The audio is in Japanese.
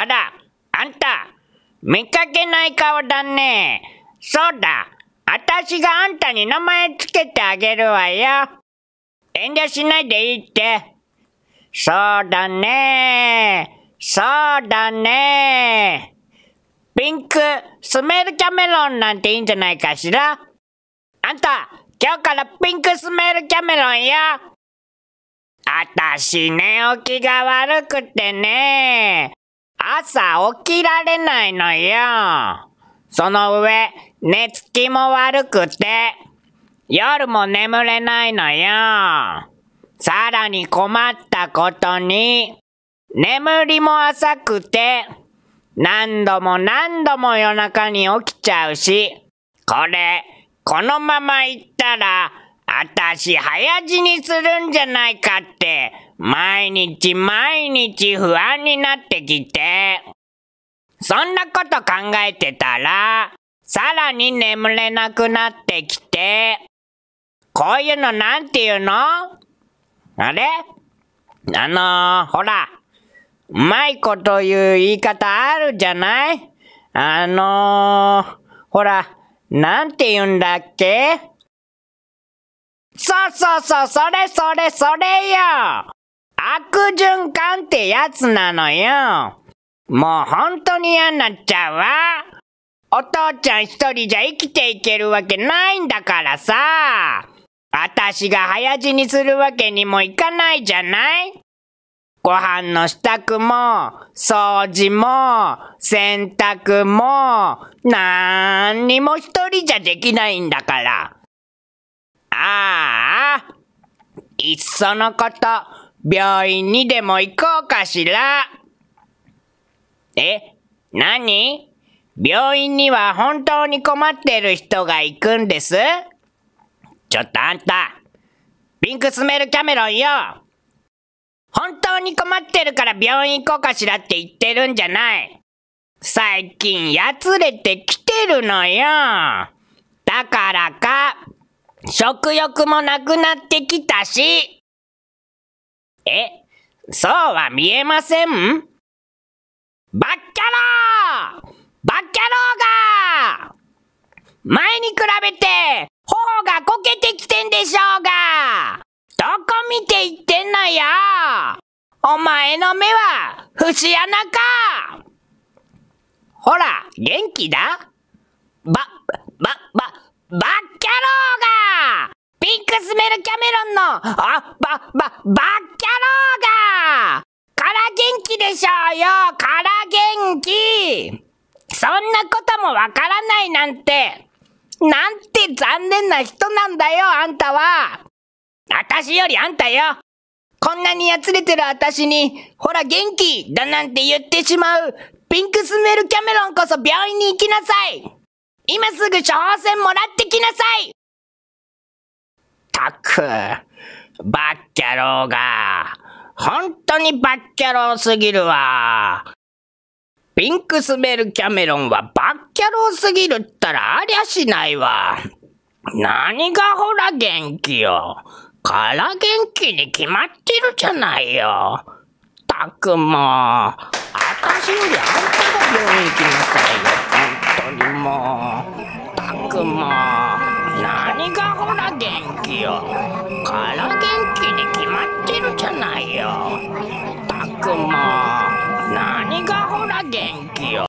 あら、あんた、見かけない顔だね。そうだ、あたしがあんたに名前つけてあげるわよ。遠慮しないでいいって。そうだねそうだね。ピンク、スメルキャメロンなんていいんじゃないかしら？あんた、今日からピンクスメルキャメロンよ。あたし寝起きが悪くてね。朝起きられないのよ。その上、寝つきも悪くて、夜も眠れないのよ。さらに困ったことに、眠りも浅くて、何度も何度も夜中に起きちゃうし、これ、このまま行ったら、あたし早死にするんじゃないかって、毎日毎日不安になってきて、そんなこと考えてたら、さらに眠れなくなってきて、こういうのなんていうの？あれ？あのー、ほら、うまいこと言う言い方あるじゃない？あのー、ほら、なんて言うんだっけ？そうそうそう、それそれそれよ！悪循環ってやつなのよ！もう本当に嫌になっちゃうわ！お父ちゃん一人じゃ生きていけるわけないんだからさ！あたしが早死にするわけにもいかないじゃない？ご飯の支度も、掃除も、洗濯も、なんにも一人じゃできないんだから。ああ、いっそのこと、病院にでも行こうかしら。え、何？病院には本当に困ってる人が行くんです？ちょっとあんた、ピンクスメルキャメロンよ本当に困ってるから病院行こうかしらって言ってるんじゃない。最近やつれてきてるのよ。だからか、食欲もなくなってきたし。え、そうは見えません？バッキャローバッキャローが前に比べて、頬がこけてきてんでしょうがどこ見て言ってんのよお前の目は、節穴か。ほら、元気だ。ば、ば、ば、ば、バッキャローが。ピンクスメルキャメロンの、あ、ば、ば、バッキャローが。から元気でしょうよ。から元気。そんなこともわからないなんて、なんて残念な人なんだよ、あんたは。あたしよりあんたよ。こんなにやつれてるあたしに、ほら元気だなんて言ってしまう、ピンクスメルキャメロンこそ病院に行きなさい今すぐ処方箋もらってきなさいたく、バッキャローが、本当にバッキャローすぎるわ。ピンクスメルキャメロンはバッキャローすぎるったらありゃしないわ。何がほら元気よ。から元気に決まってるじゃないよ。たくもう、あたしよりあんたが病院行きなさいよ。本当にもう。たくもう、何がほら元気よ。から元気に決まってるじゃないよ。たくもう、何がほら元気よ。